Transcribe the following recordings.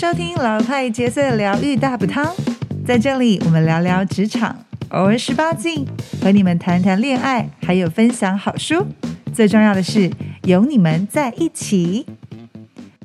收听老派角色疗愈大补汤，在这里我们聊聊职场，偶尔十八禁，和你们谈谈恋爱，还有分享好书。最重要的是有你们在一起。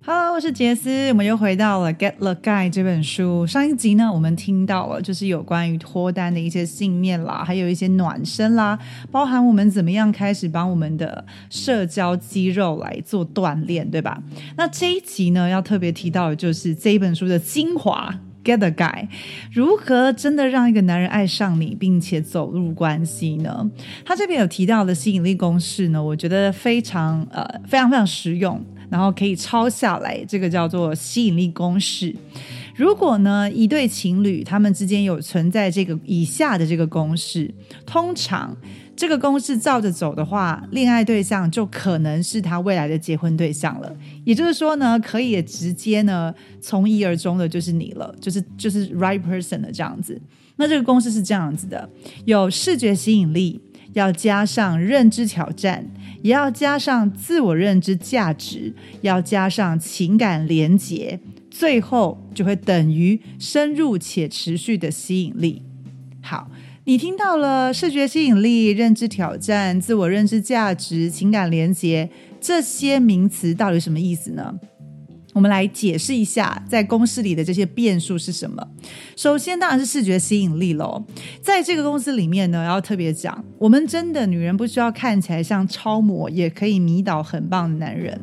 Hello，我是杰斯，我们又回到了《Get the Guy》这本书。上一集呢，我们听到了就是有关于脱单的一些信念啦，还有一些暖身啦，包含我们怎么样开始帮我们的社交肌肉来做锻炼，对吧？那这一集呢，要特别提到的就是这一本书的精华。Get the guy，如何真的让一个男人爱上你，并且走入关系呢？他这边有提到的吸引力公式呢，我觉得非常呃非常非常实用。然后可以抄下来，这个叫做吸引力公式。如果呢一对情侣他们之间有存在这个以下的这个公式，通常这个公式照着走的话，恋爱对象就可能是他未来的结婚对象了。也就是说呢，可以直接呢从一而终的就是你了，就是就是 right person 的这样子。那这个公式是这样子的：有视觉吸引力，要加上认知挑战。也要加上自我认知价值，要加上情感连结，最后就会等于深入且持续的吸引力。好，你听到了视觉吸引力、认知挑战、自我认知价值、情感连结这些名词到底什么意思呢？我们来解释一下，在公司里的这些变数是什么。首先，当然是视觉吸引力喽。在这个公司里面呢，要特别讲，我们真的女人不需要看起来像超模，也可以迷倒很棒的男人。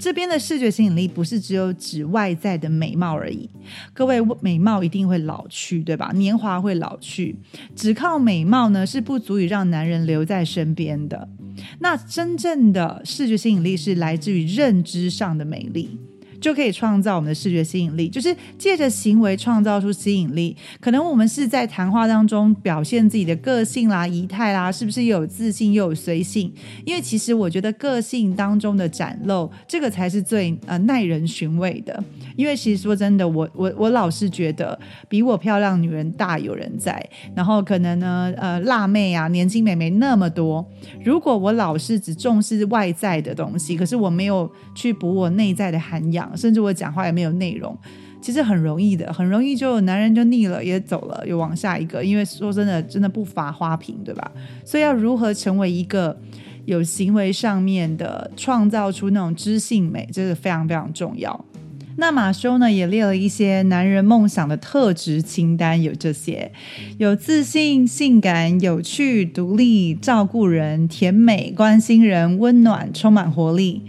这边的视觉吸引力不是只有指外在的美貌而已。各位，美貌一定会老去，对吧？年华会老去，只靠美貌呢是不足以让男人留在身边的。那真正的视觉吸引力是来自于认知上的美丽。就可以创造我们的视觉吸引力，就是借着行为创造出吸引力。可能我们是在谈话当中表现自己的个性啦、仪态啦，是不是又有自信又有随性？因为其实我觉得个性当中的展露，这个才是最呃耐人寻味的。因为其实说真的，我我我老是觉得比我漂亮女人大有人在，然后可能呢呃辣妹啊、年轻美眉那么多。如果我老是只重视外在的东西，可是我没有去补我内在的涵养。甚至我讲话也没有内容，其实很容易的，很容易就男人就腻了，也走了，又往下一个。因为说真的，真的不乏花瓶，对吧？所以要如何成为一个有行为上面的，创造出那种知性美，这是非常非常重要。那马修呢也列了一些男人梦想的特质清单，有这些：有自信、性感、有趣、独立、照顾人、甜美、关心人、温暖、充满活力。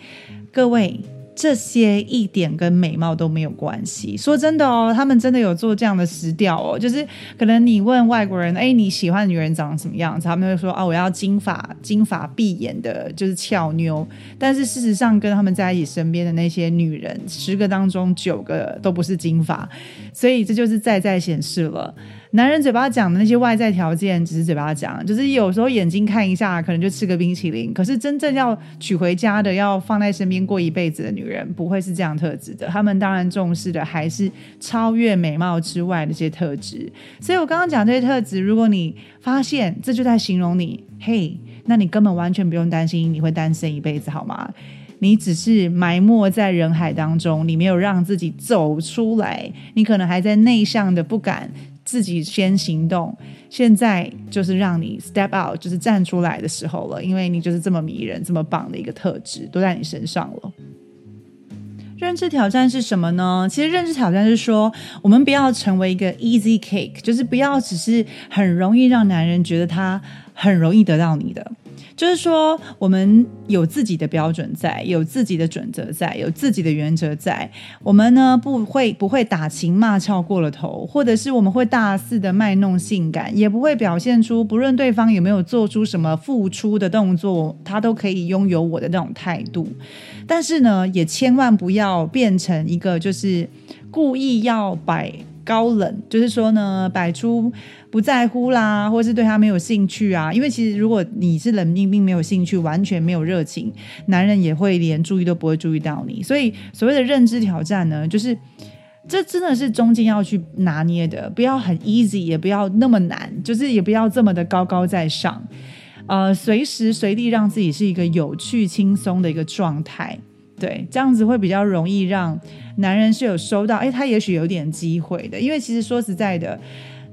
各位。这些一点跟美貌都没有关系。说真的哦，他们真的有做这样的实调哦，就是可能你问外国人，哎，你喜欢女人长什么样子？他们会说，哦，我要金发、金发碧眼的，就是俏妞。但是事实上，跟他们在一起身边的那些女人，十个当中九个都不是金发，所以这就是再再显示了。男人嘴巴讲的那些外在条件，只是嘴巴讲，就是有时候眼睛看一下，可能就吃个冰淇淋。可是真正要娶回家的，要放在身边过一辈子的女人，不会是这样特质的。他们当然重视的还是超越美貌之外的一些特质。所以我刚刚讲这些特质，如果你发现 这就在形容你，嘿，那你根本完全不用担心你会单身一辈子，好吗？你只是埋没在人海当中，你没有让自己走出来，你可能还在内向的不敢。自己先行动，现在就是让你 step out，就是站出来的时候了。因为你就是这么迷人、这么棒的一个特质，都在你身上了。认知挑战是什么呢？其实认知挑战是说，我们不要成为一个 easy cake，就是不要只是很容易让男人觉得他很容易得到你的。就是说，我们有自己的标准在，有自己的准则在，有自己的原则在。我们呢不会不会打情骂俏过了头，或者是我们会大肆的卖弄性感，也不会表现出不论对方有没有做出什么付出的动作，他都可以拥有我的那种态度。但是呢，也千万不要变成一个就是故意要摆。高冷就是说呢，摆出不在乎啦，或是对他没有兴趣啊。因为其实如果你是冷冰冰、没有兴趣、完全没有热情，男人也会连注意都不会注意到你。所以所谓的认知挑战呢，就是这真的是中间要去拿捏的，不要很 easy，也不要那么难，就是也不要这么的高高在上。呃，随时随地让自己是一个有趣、轻松的一个状态。对，这样子会比较容易让男人是有收到，哎，他也许有点机会的，因为其实说实在的，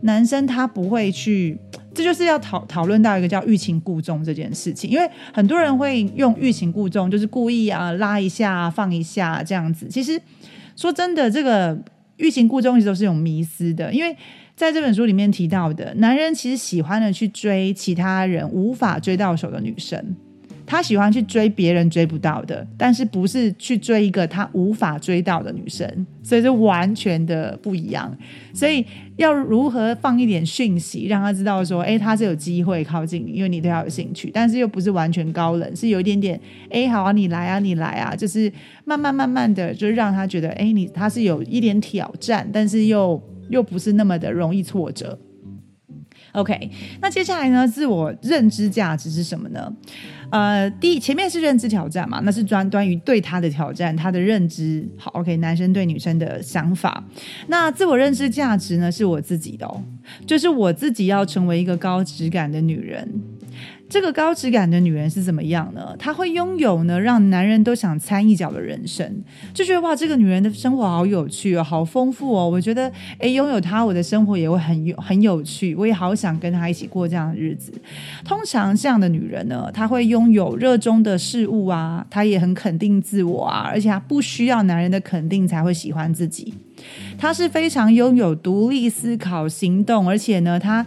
男生他不会去，这就是要讨讨论到一个叫欲擒故纵这件事情，因为很多人会用欲擒故纵，就是故意啊拉一下放一下这样子。其实说真的，这个欲擒故纵一直都是有迷思的，因为在这本书里面提到的，男人其实喜欢的去追其他人无法追到手的女生。他喜欢去追别人追不到的，但是不是去追一个他无法追到的女生，所以是完全的不一样。所以要如何放一点讯息，让他知道说，哎，他是有机会靠近你，因为你对他有兴趣，但是又不是完全高冷，是有一点点，哎，好啊，你来啊，你来啊，就是慢慢慢慢的，就让他觉得，哎，你他是有一点挑战，但是又又不是那么的容易挫折。OK，那接下来呢？自我认知价值是什么呢？呃，第前面是认知挑战嘛，那是专端于对他的挑战，他的认知好。OK，男生对女生的想法。那自我认知价值呢，是我自己的哦，就是我自己要成为一个高质感的女人。这个高质感的女人是怎么样呢？她会拥有呢，让男人都想掺一脚的人生，就觉得哇，这个女人的生活好有趣哦，好丰富哦。我觉得，哎，拥有她，我的生活也会很有很有趣，我也好想跟她一起过这样的日子。通常这样的女人呢，她会拥有热衷的事物啊，她也很肯定自我啊，而且她不需要男人的肯定才会喜欢自己。她是非常拥有独立思考、行动，而且呢，她。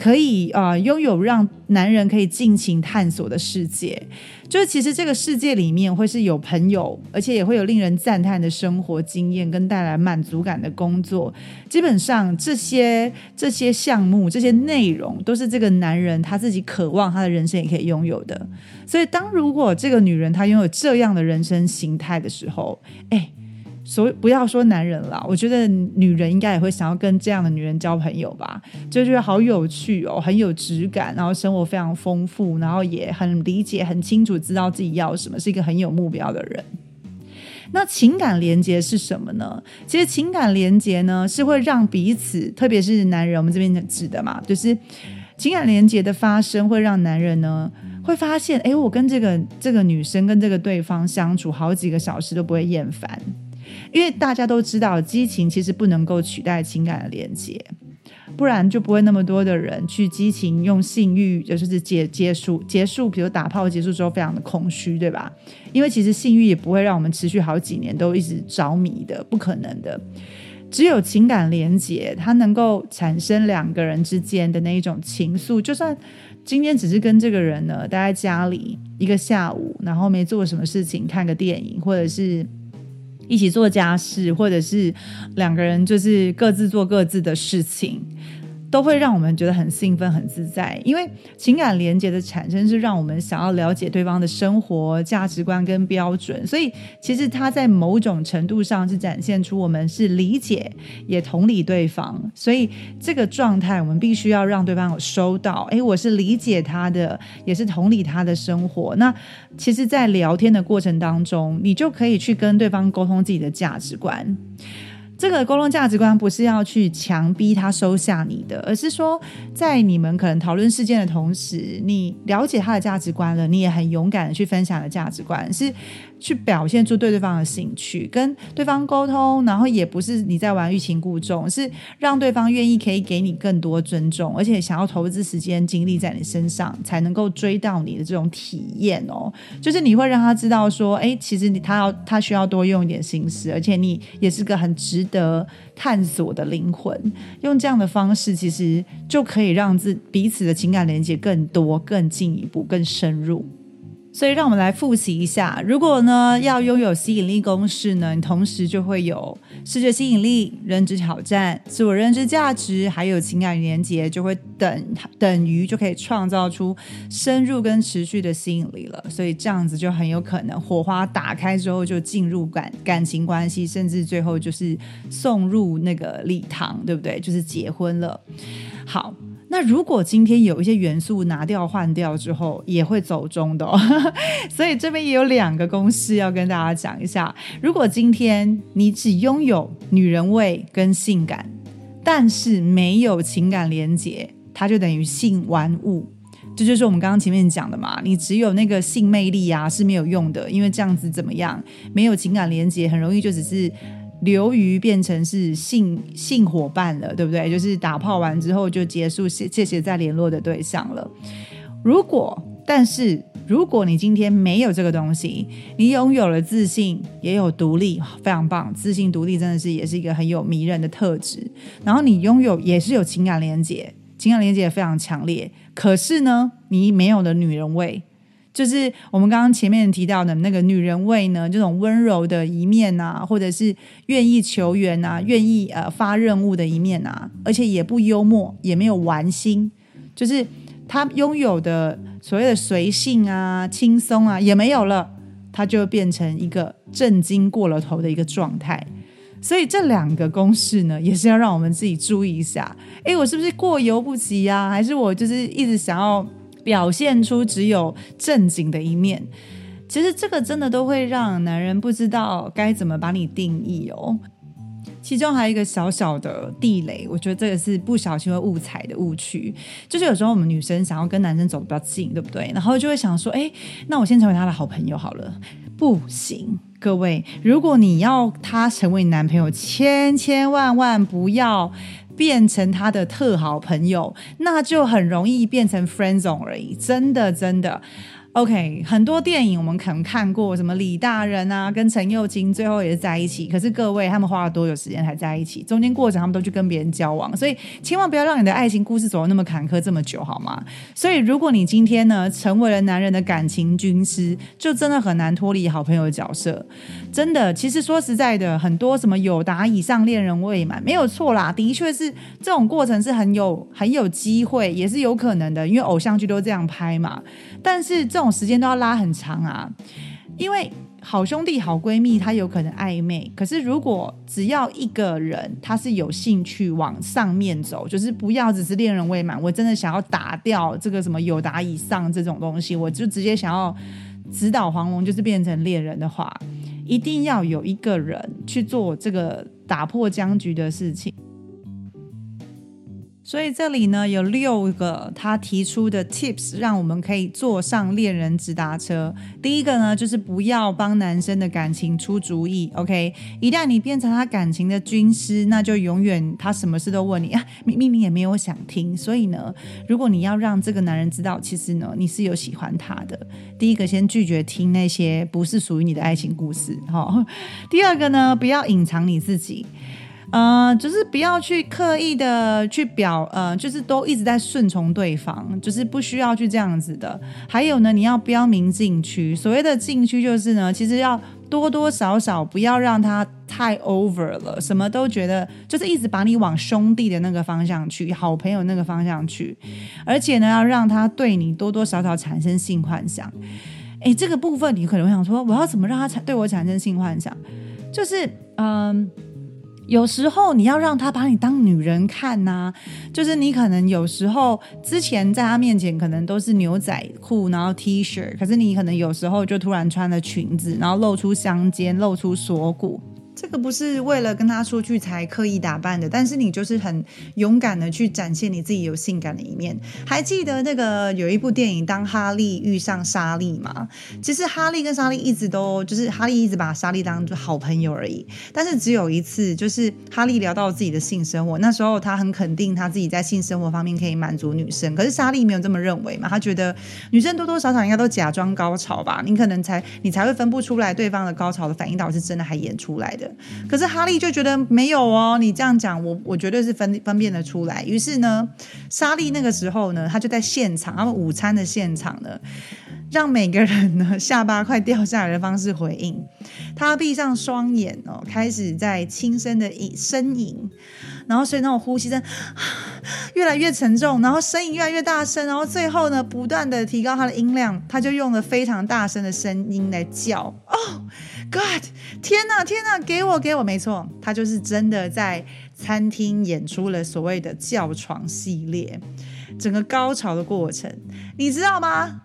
可以啊，拥有让男人可以尽情探索的世界，就是其实这个世界里面会是有朋友，而且也会有令人赞叹的生活经验跟带来满足感的工作。基本上这些这些项目、这些内容，都是这个男人他自己渴望他的人生也可以拥有的。所以，当如果这个女人她拥有这样的人生形态的时候，哎。所以不要说男人了，我觉得女人应该也会想要跟这样的女人交朋友吧，就觉得好有趣哦，很有质感，然后生活非常丰富，然后也很理解、很清楚知道自己要什么，是一个很有目标的人。那情感连接是什么呢？其实情感连接呢，是会让彼此，特别是男人，我们这边指的嘛，就是情感连接的发生，会让男人呢会发现，哎，我跟这个这个女生跟这个对方相处好几个小时都不会厌烦。因为大家都知道，激情其实不能够取代情感的连接，不然就不会那么多的人去激情用性欲，就是结结束结束，比如打炮结束之后非常的空虚，对吧？因为其实性欲也不会让我们持续好几年都一直着迷的，不可能的。只有情感连接，它能够产生两个人之间的那一种情愫。就算今天只是跟这个人呢待在家里一个下午，然后没做什么事情，看个电影，或者是。一起做家事，或者是两个人就是各自做各自的事情。都会让我们觉得很兴奋、很自在，因为情感连接的产生是让我们想要了解对方的生活价值观跟标准，所以其实它在某种程度上是展现出我们是理解也同理对方，所以这个状态我们必须要让对方有收到，哎，我是理解他的，也是同理他的生活。那其实，在聊天的过程当中，你就可以去跟对方沟通自己的价值观。这个沟通价值观不是要去强逼他收下你的，而是说，在你们可能讨论事件的同时，你了解他的价值观了，你也很勇敢的去分享了价值观是。去表现出对对方的兴趣，跟对方沟通，然后也不是你在玩欲擒故纵，是让对方愿意可以给你更多尊重，而且想要投资时间精力在你身上，才能够追到你的这种体验哦。就是你会让他知道说，哎，其实你他要他需要多用一点心思，而且你也是个很值得探索的灵魂。用这样的方式，其实就可以让自彼此的情感连接更多、更进一步、更深入。所以，让我们来复习一下。如果呢要拥有吸引力公式呢，你同时就会有视觉吸引力、认知挑战、自我认知价值，还有情感连接，就会等等于就可以创造出深入跟持续的吸引力了。所以这样子就很有可能火花打开之后就进入感感情关系，甚至最后就是送入那个礼堂，对不对？就是结婚了。好。那如果今天有一些元素拿掉换掉之后，也会走中的，所以这边也有两个公式要跟大家讲一下。如果今天你只拥有女人味跟性感，但是没有情感连结，它就等于性玩物。这就是我们刚刚前面讲的嘛，你只有那个性魅力啊是没有用的，因为这样子怎么样，没有情感连接，很容易就只是流于变成是性性伙伴了，对不对？就是打炮完之后就结束，谢谢谢再联络的对象了。如果但是如果你今天没有这个东西，你拥有了自信，也有独立，非常棒。自信独立真的是也是一个很有迷人的特质。然后你拥有也是有情感连接，情感连接也非常强烈。可是呢，你没有了女人味，就是我们刚刚前面提到的那个女人味呢，这种温柔的一面啊，或者是愿意求援啊，愿意呃发任务的一面啊，而且也不幽默，也没有玩心，就是他拥有的。所谓的随性啊、轻松啊也没有了，它就变成一个震惊过了头的一个状态。所以这两个公式呢，也是要让我们自己注意一下。诶，我是不是过犹不及呀？还是我就是一直想要表现出只有正经的一面？其实这个真的都会让男人不知道该怎么把你定义哦。其中还有一个小小的地雷，我觉得这个是不小心会误踩的误区，就是有时候我们女生想要跟男生走的比较近，对不对？然后就会想说，哎，那我先成为他的好朋友好了。不行，各位，如果你要他成为你男朋友，千千万万不要变成他的特好朋友，那就很容易变成 friend zone 而已。真的，真的。OK，很多电影我们可能看过，什么李大人啊，跟陈幼卿最后也是在一起。可是各位，他们花了多久时间才在一起？中间过程他们都去跟别人交往，所以千万不要让你的爱情故事走的那么坎坷这么久，好吗？所以如果你今天呢成为了男人的感情军师，就真的很难脱离好朋友的角色。真的，其实说实在的，很多什么有达以上恋人未满，没有错啦，的确是这种过程是很有很有机会，也是有可能的，因为偶像剧都这样拍嘛。但是这这种时间都要拉很长啊，因为好兄弟、好闺蜜，他有可能暧昧。可是如果只要一个人他是有兴趣往上面走，就是不要只是恋人未满，我真的想要打掉这个什么有达以上这种东西，我就直接想要直捣黄龙，就是变成恋人的话，一定要有一个人去做这个打破僵局的事情。所以这里呢有六个他提出的 tips，让我们可以坐上恋人直达车。第一个呢就是不要帮男生的感情出主意，OK？一旦你变成他感情的军师，那就永远他什么事都问你啊，明明你也没有想听。所以呢，如果你要让这个男人知道，其实呢你是有喜欢他的，第一个先拒绝听那些不是属于你的爱情故事，哈。第二个呢，不要隐藏你自己。呃，就是不要去刻意的去表，呃，就是都一直在顺从对方，就是不需要去这样子的。还有呢，你要标明禁区。所谓的禁区，就是呢，其实要多多少少不要让他太 over 了，什么都觉得就是一直把你往兄弟的那个方向去，好朋友那个方向去，而且呢，要让他对你多多少少产生性幻想。哎，这个部分你可能会想说，我要怎么让他产对我产生性幻想？就是嗯。有时候你要让他把你当女人看呐，就是你可能有时候之前在他面前可能都是牛仔裤，然后 T 恤，可是你可能有时候就突然穿了裙子，然后露出香肩，露出锁骨。这个不是为了跟他出去才刻意打扮的，但是你就是很勇敢的去展现你自己有性感的一面。还记得那个有一部电影《当哈利遇上莎莉》吗？其实哈利跟莎莉一直都就是哈利一直把莎莉当做好朋友而已。但是只有一次，就是哈利聊到自己的性生活，那时候他很肯定他自己在性生活方面可以满足女生，可是莎莉没有这么认为嘛？他觉得女生多多少少应该都假装高潮吧？你可能才你才会分不出来对方的高潮的反应到底是真的还演出来的。可是哈利就觉得没有哦，你这样讲，我我绝对是分分辨得出来。于是呢，莎莉那个时候呢，他就在现场，他们午餐的现场呢，让每个人呢下巴快掉下来的方式回应。他闭上双眼哦，开始在轻声的呻吟，然后所以那种呼吸声越来越沉重，然后声音越来越大声，然后最后呢，不断的提高他的音量，他就用了非常大声的声音来叫哦。God，天哪，天哪，给我，给我，没错，他就是真的在餐厅演出了所谓的叫床系列，整个高潮的过程，你知道吗？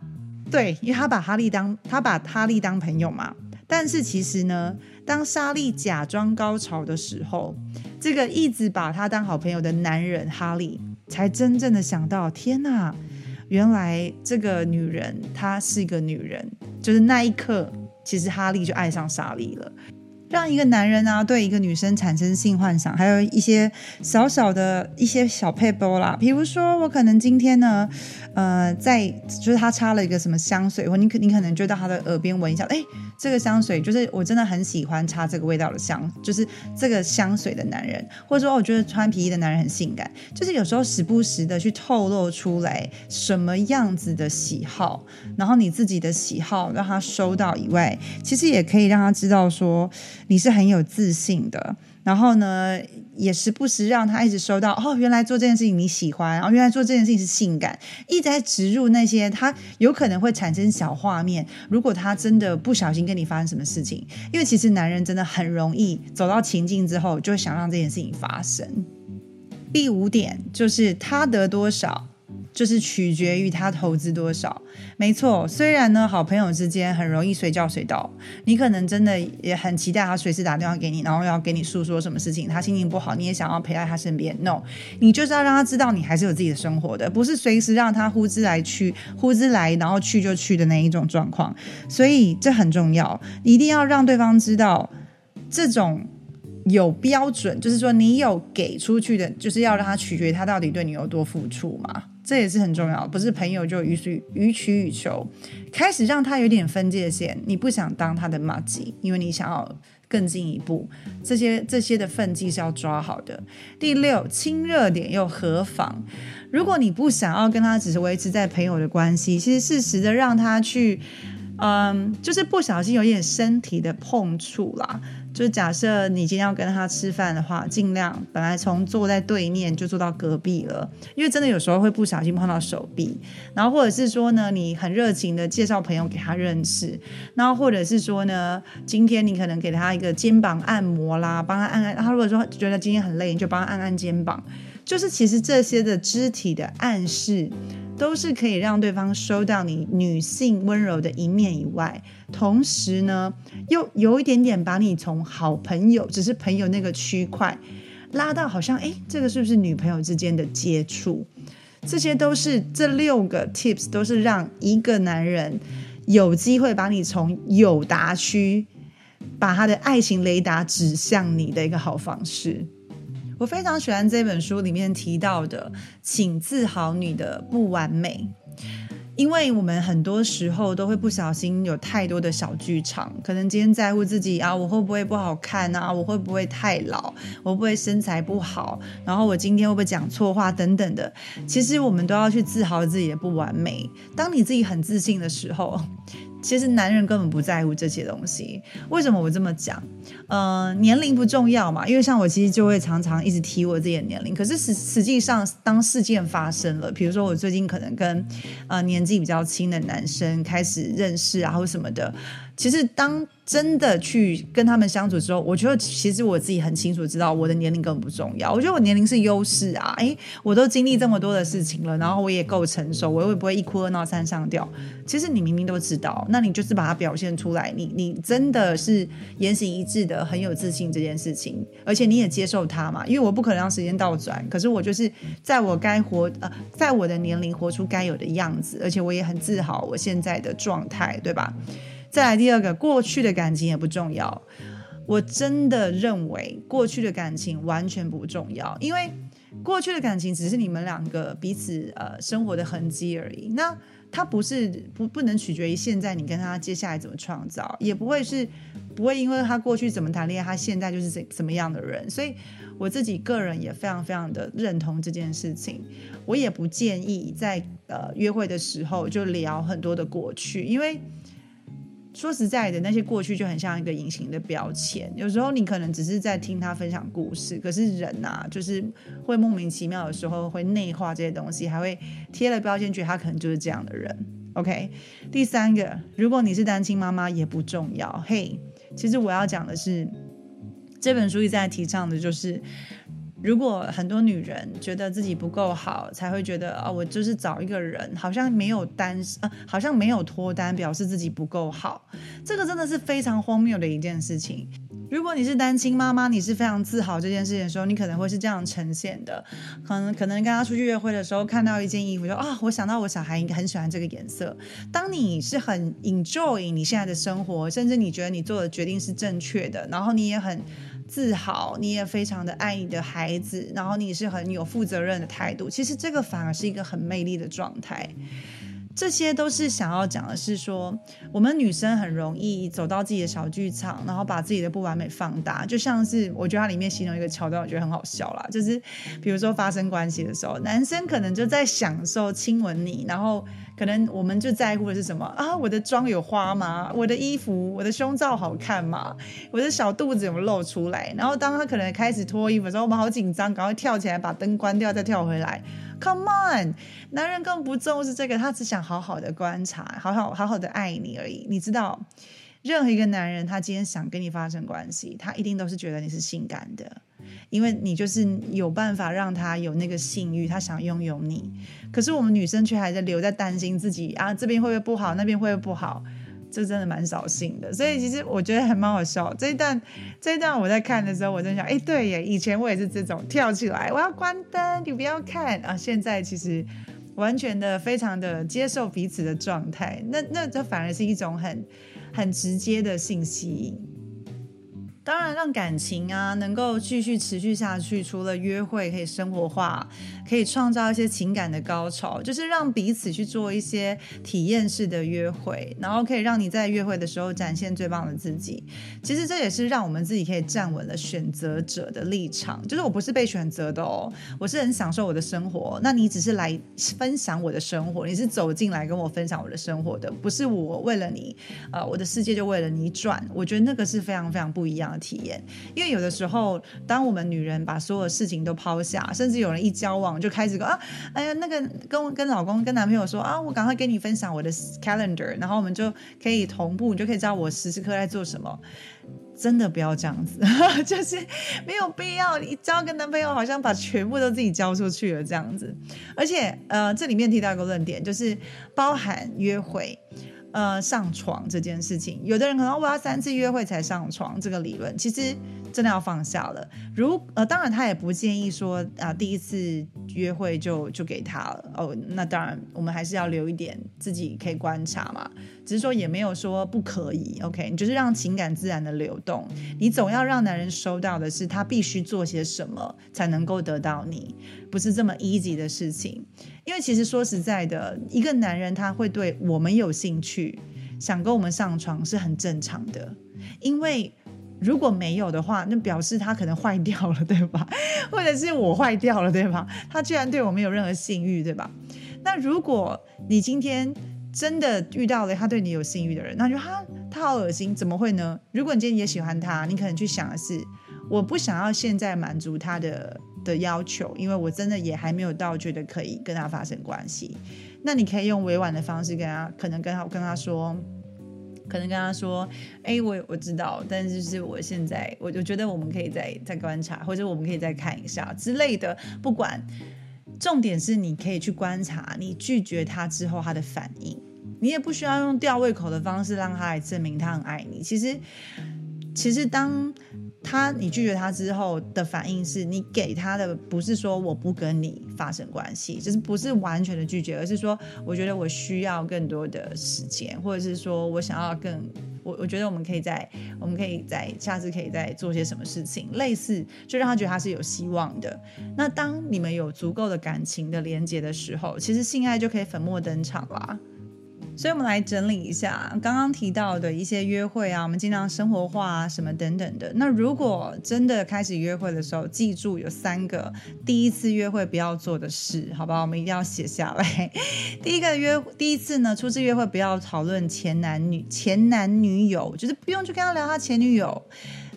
对，因为他把哈利当他把哈利当朋友嘛，但是其实呢，当莎莉假装高潮的时候，这个一直把她当好朋友的男人哈利才真正的想到，天哪，原来这个女人她是一个女人，就是那一刻，其实哈利就爱上莎莉了。让一个男人啊对一个女生产生性幻想，还有一些小小的一些小配包啦，比如说我可能今天呢，呃，在就是他插了一个什么香水，或你可你可能就到他的耳边闻一下，哎，这个香水就是我真的很喜欢插这个味道的香，就是这个香水的男人，或者说我觉得穿皮衣的男人很性感，就是有时候时不时的去透露出来什么样子的喜好，然后你自己的喜好让他收到以外，其实也可以让他知道说。你是很有自信的，然后呢，也时不时让他一直收到哦，原来做这件事情你喜欢，然后原来做这件事情是性感，一直在植入那些他有可能会产生小画面。如果他真的不小心跟你发生什么事情，因为其实男人真的很容易走到情境之后，就想让这件事情发生。第五点就是他得多少。就是取决于他投资多少，没错。虽然呢，好朋友之间很容易随叫随到，你可能真的也很期待他随时打电话给你，然后要给你诉说什么事情。他心情不好，你也想要陪在他身边。No，你就是要让他知道你还是有自己的生活的，不是随时让他呼之来去，呼之来然后去就去的那一种状况。所以这很重要，一定要让对方知道这种。有标准，就是说你有给出去的，就是要让他取决于他到底对你有多付出嘛，这也是很重要。不是朋友就予取予取予求，开始让他有点分界线。你不想当他的马吉，因为你想要更进一步，这些这些的分际是要抓好的。第六，亲热点又何妨？如果你不想要跟他只是维持在朋友的关系，其实适时的让他去，嗯，就是不小心有点身体的碰触啦。就假设你今天要跟他吃饭的话，尽量本来从坐在对面就坐到隔壁了，因为真的有时候会不小心碰到手臂，然后或者是说呢，你很热情的介绍朋友给他认识，然后或者是说呢，今天你可能给他一个肩膀按摩啦，帮他按按，他如果说觉得今天很累，你就帮他按按肩膀，就是其实这些的肢体的暗示。都是可以让对方收到你女性温柔的一面以外，同时呢，又有一点点把你从好朋友，只是朋友那个区块，拉到好像，哎，这个是不是女朋友之间的接触？这些都是这六个 tips，都是让一个男人有机会把你从友达区，把他的爱情雷达指向你的一个好方式。我非常喜欢这本书里面提到的，请自豪你的不完美，因为我们很多时候都会不小心有太多的小剧场，可能今天在乎自己啊，我会不会不好看啊，我会不会太老，我会不会身材不好，然后我今天会不会讲错话等等的，其实我们都要去自豪自己的不完美。当你自己很自信的时候。其实男人根本不在乎这些东西。为什么我这么讲？呃，年龄不重要嘛，因为像我其实就会常常一直提我自己的年龄。可是实实际上，当事件发生了，比如说我最近可能跟呃年纪比较轻的男生开始认识啊，或什么的。其实，当真的去跟他们相处之后，我觉得其实我自己很清楚知道，我的年龄根本不重要。我觉得我年龄是优势啊！诶，我都经历这么多的事情了，然后我也够成熟，我会不会一哭二闹三上吊？其实你明明都知道，那你就是把它表现出来。你你真的是言行一致的，很有自信这件事情，而且你也接受它嘛？因为我不可能让时间倒转，可是我就是在我该活呃，在我的年龄活出该有的样子，而且我也很自豪我现在的状态，对吧？再来第二个，过去的感情也不重要。我真的认为过去的感情完全不重要，因为过去的感情只是你们两个彼此呃生活的痕迹而已。那它不是不不能取决于现在你跟他接下来怎么创造，也不会是不会因为他过去怎么谈恋爱，他现在就是怎怎么样的人。所以我自己个人也非常非常的认同这件事情。我也不建议在呃约会的时候就聊很多的过去，因为。说实在的，那些过去就很像一个隐形的标签。有时候你可能只是在听他分享故事，可是人呐，就是会莫名其妙的时候会内化这些东西，还会贴了标签，觉得他可能就是这样的人。OK，第三个，如果你是单亲妈妈也不重要。嘿，其实我要讲的是，这本书一直在提倡的就是。如果很多女人觉得自己不够好，才会觉得啊，我就是找一个人，好像没有单啊，好像没有脱单，表示自己不够好。这个真的是非常荒谬的一件事情。如果你是单亲妈妈，你是非常自豪这件事情的时候，你可能会是这样呈现的。可能可能跟他出去约会的时候，看到一件衣服，就啊，我想到我小孩应该很喜欢这个颜色。当你是很 enjoy 你现在的生活，甚至你觉得你做的决定是正确的，然后你也很自豪，你也非常的爱你的孩子，然后你是很有负责任的态度。其实这个反而是一个很魅力的状态。这些都是想要讲的是说，我们女生很容易走到自己的小剧场，然后把自己的不完美放大。就像是我觉得它里面形容一个桥段，我觉得很好笑啦，就是比如说发生关系的时候，男生可能就在享受亲吻你，然后可能我们就在乎的是什么啊？我的妆有花吗？我的衣服、我的胸罩好看吗？我的小肚子有没有露出来？然后当他可能开始脱衣服的时候，我们好紧张，赶快跳起来把灯关掉，再跳回来。Come on，男人更不重视这个，他只想好好的观察，好好好好的爱你而已。你知道，任何一个男人，他今天想跟你发生关系，他一定都是觉得你是性感的，因为你就是有办法让他有那个性欲，他想拥有你。可是我们女生却还在留在担心自己啊，这边会不会不好，那边会不会不好。这真的蛮扫兴的，所以其实我觉得还蛮好笑。这一段，这一段我在看的时候，我在想，哎，对耶，以前我也是这种跳起来，我要关灯，你不要看啊。现在其实完全的非常的接受彼此的状态，那那这反而是一种很很直接的信息。当然，让感情啊能够继续持续下去，除了约会可以生活化，可以创造一些情感的高潮，就是让彼此去做一些体验式的约会，然后可以让你在约会的时候展现最棒的自己。其实这也是让我们自己可以站稳了选择者的立场，就是我不是被选择的哦，我是很享受我的生活。那你只是来分享我的生活，你是走进来跟我分享我的生活的，不是我为了你，呃，我的世界就为了你转。我觉得那个是非常非常不一样。体验，因为有的时候，当我们女人把所有事情都抛下，甚至有人一交往就开始说啊，哎呀，那个跟跟老公、跟男朋友说啊，我赶快跟你分享我的 calendar，然后我们就可以同步，你就可以知道我时时刻在做什么。真的不要这样子，就是没有必要。你交个男朋友，好像把全部都自己交出去了这样子。而且，呃，这里面提到一个论点，就是包含约会。呃，上床这件事情，有的人可能我要三次约会才上床，这个理论。其实真的要放下了。如呃，当然他也不建议说啊，第一次约会就就给他了哦。那当然，我们还是要留一点自己可以观察嘛。只是说也没有说不可以，OK？你就是让情感自然的流动。你总要让男人收到的是他必须做些什么才能够得到你，不是这么 easy 的事情。因为其实说实在的，一个男人他会对我们有兴趣，想跟我们上床是很正常的。因为如果没有的话，那表示他可能坏掉了，对吧？或者是我坏掉了，对吧？他居然对我没有任何性欲，对吧？那如果你今天真的遇到了他对你有性欲的人，那就他他好恶心，怎么会呢？如果你今天也喜欢他，你可能去想的是，我不想要现在满足他的。的要求，因为我真的也还没有到觉得可以跟他发生关系。那你可以用委婉的方式跟他，可能跟他跟他说，可能跟他说，哎，我我知道，但是是我现在，我就觉得我们可以再再观察，或者我们可以再看一下之类的。不管，重点是你可以去观察你拒绝他之后他的反应。你也不需要用吊胃口的方式让他来证明他很爱你。其实，其实当。他，你拒绝他之后的反应是你给他的不是说我不跟你发生关系，就是不是完全的拒绝，而是说我觉得我需要更多的时间，或者是说我想要更我我觉得我们可以在我们可以在下次可以再做些什么事情，类似就让他觉得他是有希望的。那当你们有足够的感情的连接的时候，其实性爱就可以粉墨登场啦。所以，我们来整理一下刚刚提到的一些约会啊，我们尽量生活化啊，什么等等的。那如果真的开始约会的时候，记住有三个第一次约会不要做的事，好不好？我们一定要写下来。第一个约第一次呢，初次约会不要讨论前男女前男女友，就是不用去跟他聊他前女友，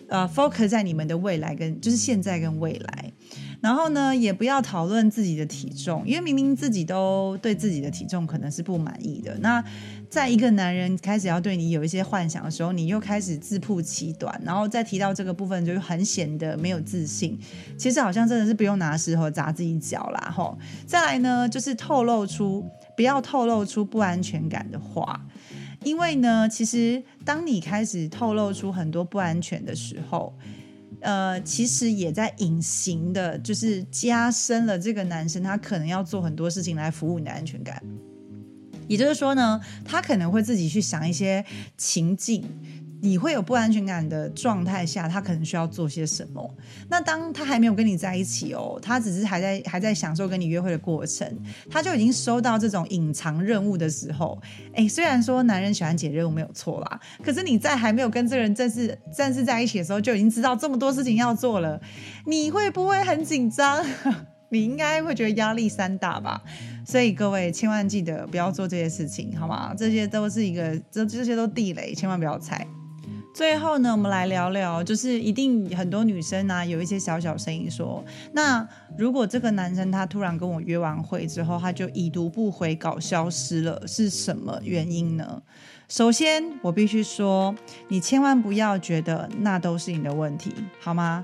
呃，focus 在你们的未来跟就是现在跟未来。然后呢，也不要讨论自己的体重，因为明明自己都对自己的体重可能是不满意的。那在一个男人开始要对你有一些幻想的时候，你又开始自曝其短，然后再提到这个部分，就很显得没有自信。其实好像真的是不用拿石头砸自己脚啦，吼。再来呢，就是透露出不要透露出不安全感的话。因为呢，其实当你开始透露出很多不安全的时候，呃，其实也在隐形的，就是加深了这个男生他可能要做很多事情来服务你的安全感。也就是说呢，他可能会自己去想一些情境。你会有不安全感的状态下，他可能需要做些什么？那当他还没有跟你在一起哦，他只是还在还在享受跟你约会的过程，他就已经收到这种隐藏任务的时候，哎，虽然说男人喜欢解任务没有错啦，可是你在还没有跟这个人正式正式在一起的时候，就已经知道这么多事情要做了，你会不会很紧张？你应该会觉得压力山大吧？所以各位千万记得不要做这些事情，好吗？这些都是一个这这些都地雷，千万不要踩。最后呢，我们来聊聊，就是一定很多女生呢有一些小小声音说，那如果这个男生他突然跟我约完会之后，他就已读不回，搞消失了，是什么原因呢？首先，我必须说，你千万不要觉得那都是你的问题，好吗？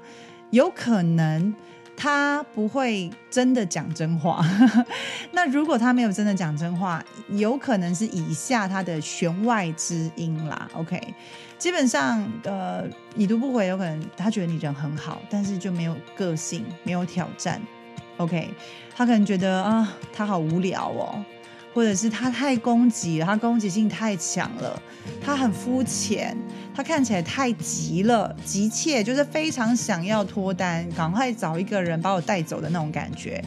有可能。他不会真的讲真话，那如果他没有真的讲真话，有可能是以下他的弦外之音啦。OK，基本上呃已读不回，有可能他觉得你人很好，但是就没有个性，没有挑战。OK，他可能觉得啊他好无聊哦。或者是他太攻击了，他攻击性太强了，他很肤浅，他看起来太急了，急切就是非常想要脱单，赶快找一个人把我带走的那种感觉，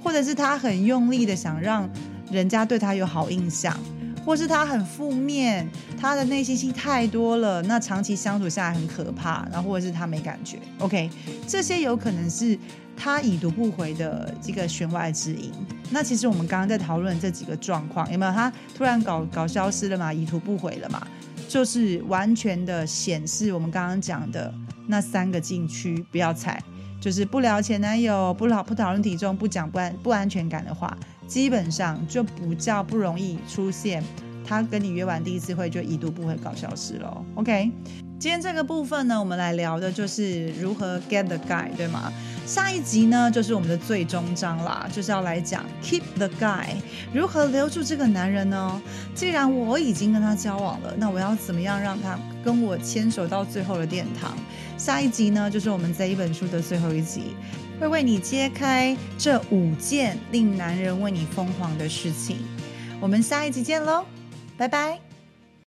或者是他很用力的想让人家对他有好印象，或是他很负面，他的内心戏太多了，那长期相处下来很可怕，然后或者是他没感觉，OK，这些有可能是。他已读不回的这个弦外之音，那其实我们刚刚在讨论这几个状况，有没有？他突然搞搞消失了嘛？已读不回了嘛？就是完全的显示我们刚刚讲的那三个禁区，不要踩。就是不聊前男友，不讨不讨论体重，不讲不安不安全感的话，基本上就不叫不容易出现。他跟你约完第一次会就已读不回搞消失了。OK，今天这个部分呢，我们来聊的就是如何 get the guy，对吗？下一集呢，就是我们的最终章啦，就是要来讲 keep the guy，如何留住这个男人呢？既然我已经跟他交往了，那我要怎么样让他跟我牵手到最后的殿堂？下一集呢，就是我们这一本书的最后一集，会为你揭开这五件令男人为你疯狂的事情。我们下一集见喽，拜拜。